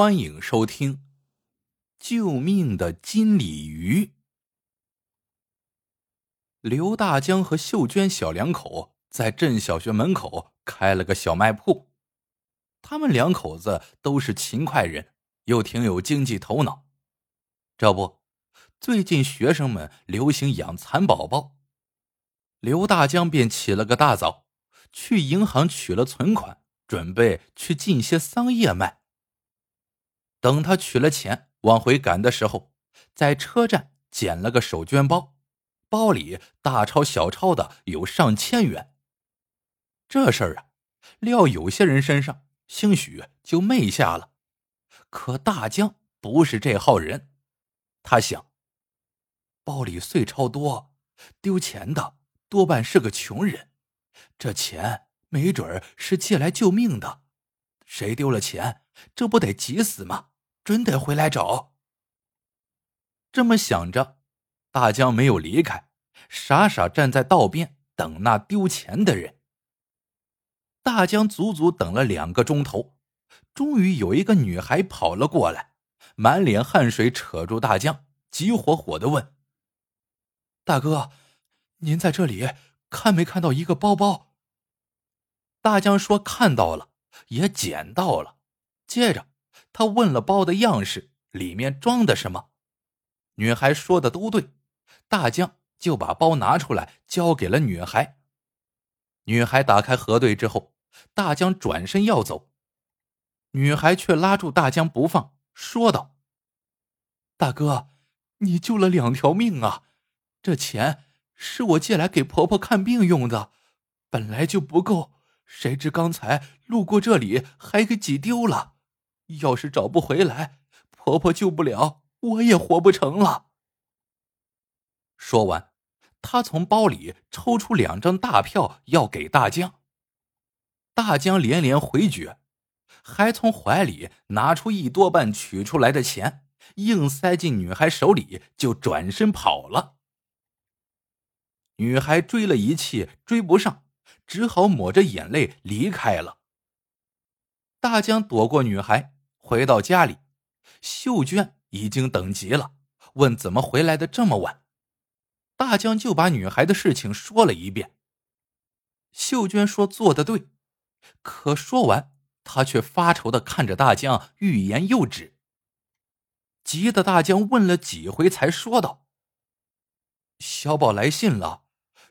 欢迎收听《救命的金鲤鱼》。刘大江和秀娟小两口在镇小学门口开了个小卖铺。他们两口子都是勤快人，又挺有经济头脑。这不，最近学生们流行养蚕宝宝，刘大江便起了个大早，去银行取了存款，准备去进些桑叶卖。等他取了钱往回赶的时候，在车站捡了个手绢包，包里大钞小钞的有上千元。这事儿啊，撂有些人身上，兴许就昧下了。可大江不是这号人，他想，包里碎钞多，丢钱的多半是个穷人，这钱没准是借来救命的，谁丢了钱？这不得急死吗？准得回来找。这么想着，大江没有离开，傻傻站在道边等那丢钱的人。大江足足等了两个钟头，终于有一个女孩跑了过来，满脸汗水，扯住大江，急火火的问：“大哥，您在这里看没看到一个包包？”大江说：“看到了，也捡到了。”接着，他问了包的样式，里面装的什么。女孩说的都对，大江就把包拿出来交给了女孩。女孩打开核对之后，大江转身要走，女孩却拉住大江不放，说道：“大哥，你救了两条命啊！这钱是我借来给婆婆看病用的，本来就不够，谁知刚才路过这里，还给挤丢了。”要是找不回来，婆婆救不了，我也活不成了。说完，他从包里抽出两张大票，要给大江。大江连连回绝，还从怀里拿出一多半取出来的钱，硬塞进女孩手里，就转身跑了。女孩追了一气，追不上，只好抹着眼泪离开了。大江躲过女孩。回到家里，秀娟已经等急了，问怎么回来的这么晚。大江就把女孩的事情说了一遍。秀娟说做的对，可说完，她却发愁的看着大江，欲言又止。急得大江问了几回，才说道：“小宝来信了，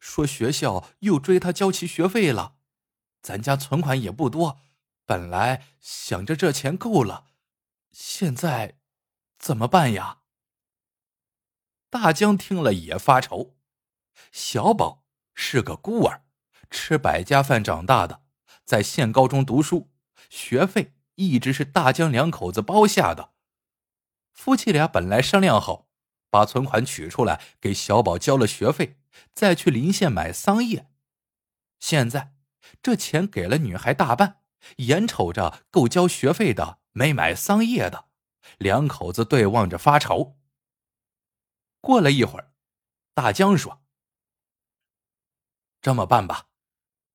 说学校又追他交齐学费了，咱家存款也不多。”本来想着这钱够了，现在怎么办呀？大江听了也发愁。小宝是个孤儿，吃百家饭长大的，在县高中读书，学费一直是大江两口子包下的。夫妻俩本来商量好，把存款取出来给小宝交了学费，再去临县买桑叶。现在这钱给了女孩大半。眼瞅着够交学费的，没买桑叶的，两口子对望着发愁。过了一会儿，大江说：“这么办吧，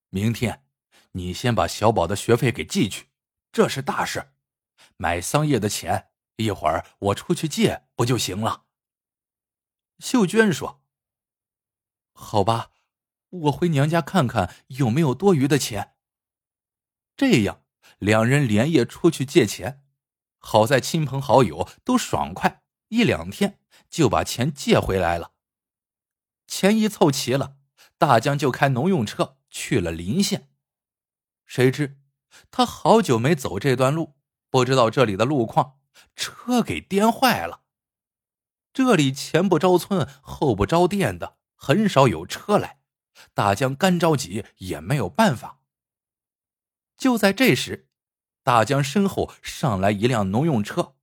明天你先把小宝的学费给寄去，这是大事。买桑叶的钱，一会儿我出去借不就行了？”秀娟说：“好吧，我回娘家看看有没有多余的钱。”这样，两人连夜出去借钱，好在亲朋好友都爽快，一两天就把钱借回来了。钱一凑齐了，大江就开农用车去了临县。谁知他好久没走这段路，不知道这里的路况，车给颠坏了。这里前不着村后不着店的，很少有车来。大江干着急也没有办法。就在这时，大江身后上来一辆农用车，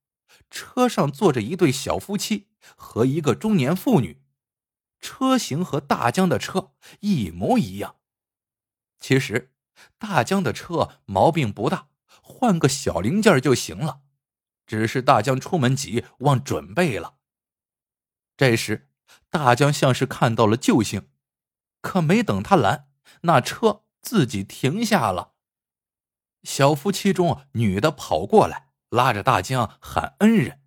车上坐着一对小夫妻和一个中年妇女，车型和大江的车一模一样。其实，大江的车毛病不大，换个小零件就行了，只是大江出门急，忘准备了。这时，大江像是看到了救星，可没等他拦，那车自己停下了。小夫妻中，女的跑过来，拉着大江喊恩人。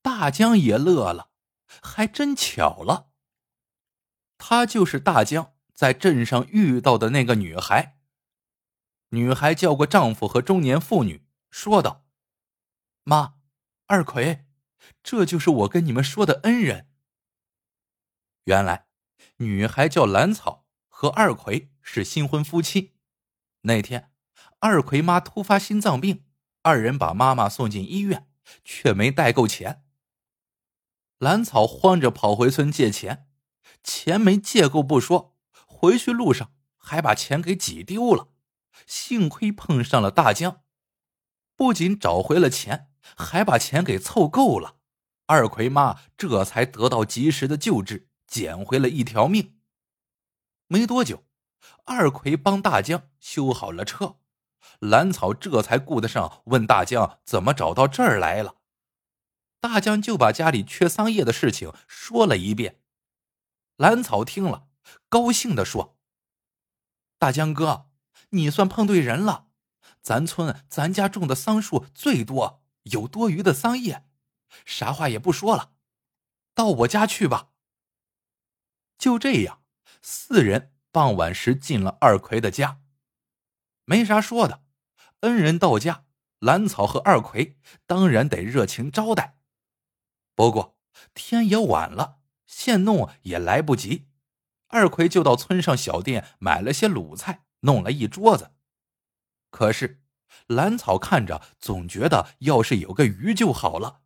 大江也乐了，还真巧了，她就是大江在镇上遇到的那个女孩。女孩叫过丈夫和中年妇女，说道：“妈，二奎，这就是我跟你们说的恩人。”原来，女孩叫兰草，和二奎是新婚夫妻。那天，二奎妈突发心脏病，二人把妈妈送进医院，却没带够钱。兰草慌着跑回村借钱，钱没借够不说，回去路上还把钱给挤丢了。幸亏碰上了大江，不仅找回了钱，还把钱给凑够了。二奎妈这才得到及时的救治，捡回了一条命。没多久，二奎帮大江修好了车，兰草这才顾得上问大江怎么找到这儿来了。大江就把家里缺桑叶的事情说了一遍。兰草听了，高兴的说：“大江哥。”你算碰对人了，咱村咱家种的桑树最多，有多余的桑叶，啥话也不说了，到我家去吧。就这样，四人傍晚时进了二奎的家，没啥说的，恩人到家，兰草和二奎当然得热情招待。不过天也晚了，现弄也来不及，二奎就到村上小店买了些卤菜。弄了一桌子，可是兰草看着总觉得要是有个鱼就好了。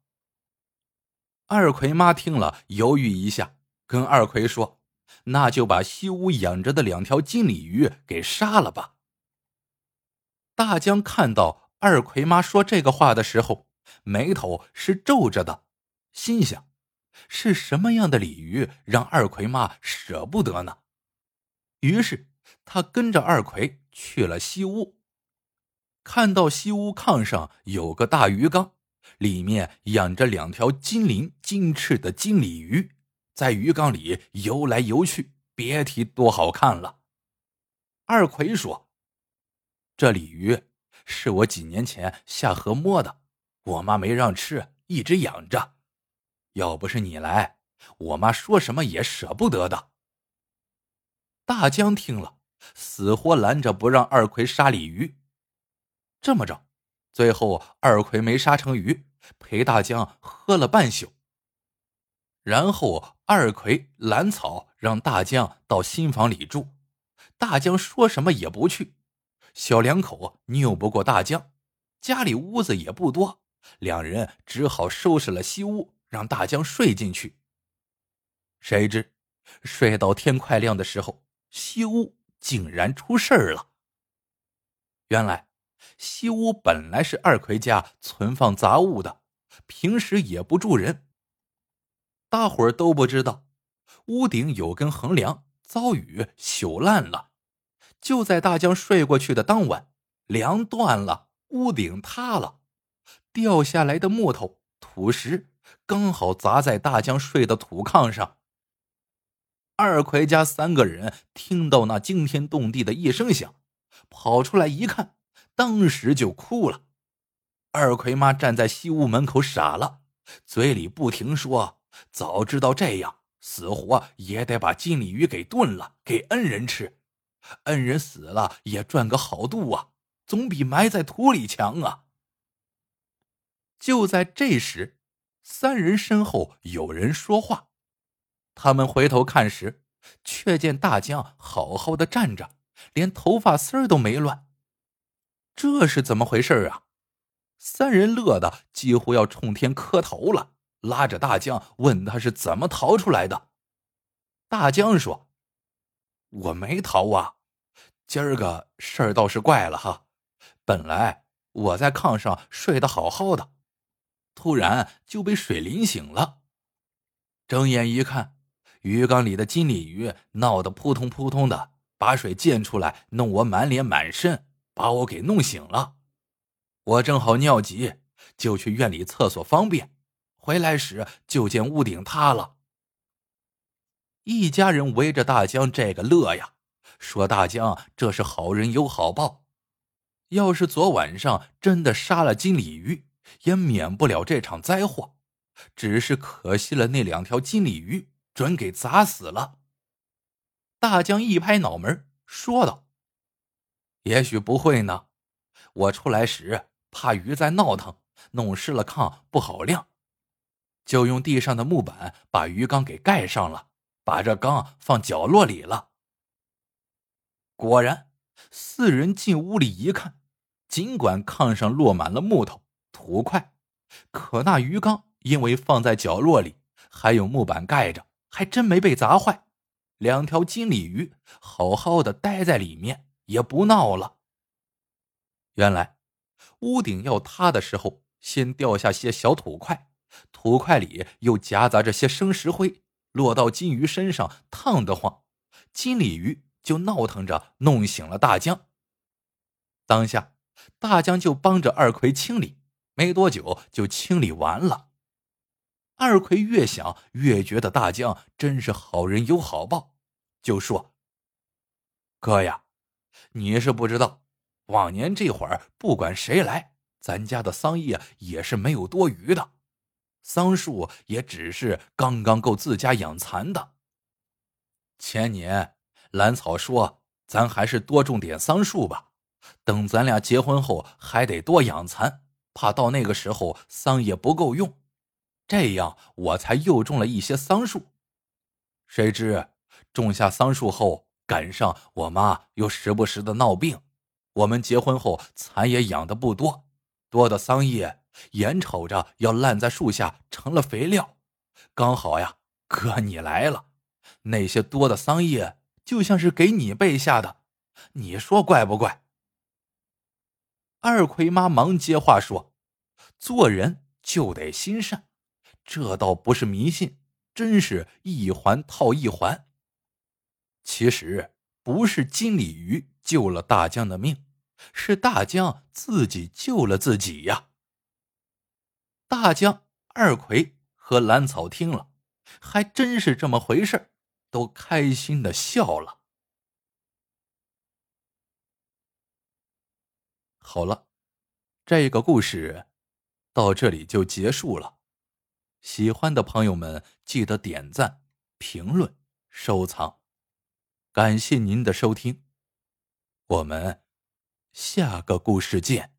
二奎妈听了，犹豫一下，跟二奎说：“那就把西屋养着的两条金鲤鱼给杀了吧。”大江看到二奎妈说这个话的时候，眉头是皱着的，心想：是什么样的鲤鱼让二奎妈舍不得呢？于是。他跟着二奎去了西屋，看到西屋炕上有个大鱼缸，里面养着两条金鳞金翅的金鲤鱼，在鱼缸里游来游去，别提多好看了。二奎说：“这鲤鱼是我几年前下河摸的，我妈没让吃，一直养着。要不是你来，我妈说什么也舍不得的。”大江听了。死活拦着不让二奎杀鲤鱼，这么着，最后二奎没杀成鱼，陪大江喝了半宿。然后二奎拦草让大江到新房里住，大江说什么也不去。小两口拗不过大江，家里屋子也不多，两人只好收拾了西屋，让大江睡进去。谁知睡到天快亮的时候，西屋。竟然出事儿了。原来，西屋本来是二奎家存放杂物的，平时也不住人。大伙儿都不知道，屋顶有根横梁遭雨朽烂了。就在大江睡过去的当晚，梁断了，屋顶塌了，掉下来的木头、土石刚好砸在大江睡的土炕上。二奎家三个人听到那惊天动地的一声响，跑出来一看，当时就哭了。二奎妈站在西屋门口傻了，嘴里不停说：“早知道这样，死活也得把金鲤鱼给炖了，给恩人吃。恩人死了也赚个好度啊，总比埋在土里强啊。”就在这时，三人身后有人说话。他们回头看时，却见大江好好的站着，连头发丝儿都没乱。这是怎么回事啊？三人乐得几乎要冲天磕头了，拉着大江问他是怎么逃出来的。大江说：“我没逃啊，今儿个事儿倒是怪了哈。本来我在炕上睡得好好的，突然就被水淋醒了，睁眼一看。”鱼缸里的金鲤鱼闹得扑通扑通的，把水溅出来，弄我满脸满身，把我给弄醒了。我正好尿急，就去院里厕所方便，回来时就见屋顶塌了。一家人围着大江这个乐呀，说大江这是好人有好报。要是昨晚上真的杀了金鲤鱼，也免不了这场灾祸。只是可惜了那两条金鲤鱼，准给砸死了。大江一拍脑门，说道：“也许不会呢。我出来时怕鱼在闹腾，弄湿了炕不好晾，就用地上的木板把鱼缸给盖上了，把这缸放角落里了。”果然，四人进屋里一看，尽管炕上落满了木头土块，可那鱼缸因为放在角落里，还有木板盖着，还真没被砸坏。两条金鲤鱼好好的待在里面，也不闹了。原来，屋顶要塌的时候，先掉下些小土块，土块里又夹杂着些生石灰，落到金鱼身上，烫得慌，金鲤鱼就闹腾着弄醒了大江。当下，大江就帮着二奎清理，没多久就清理完了。二奎越想越觉得大江真是好人有好报。就说：“哥呀，你是不知道，往年这会儿不管谁来，咱家的桑叶也是没有多余的，桑树也只是刚刚够自家养蚕的。前年兰草说，咱还是多种点桑树吧，等咱俩结婚后还得多养蚕，怕到那个时候桑叶不够用，这样我才又种了一些桑树。谁知……”种下桑树后，赶上我妈又时不时的闹病，我们结婚后蚕也养的不多，多的桑叶眼瞅着要烂在树下，成了肥料。刚好呀，哥你来了，那些多的桑叶就像是给你备下的，你说怪不怪？二奎妈忙接话说：“做人就得心善，这倒不是迷信，真是一环套一环。”其实不是金鲤鱼救了大江的命，是大江自己救了自己呀。大江、二奎和兰草听了，还真是这么回事都开心的笑了。好了，这个故事到这里就结束了。喜欢的朋友们记得点赞、评论、收藏。感谢您的收听，我们下个故事见。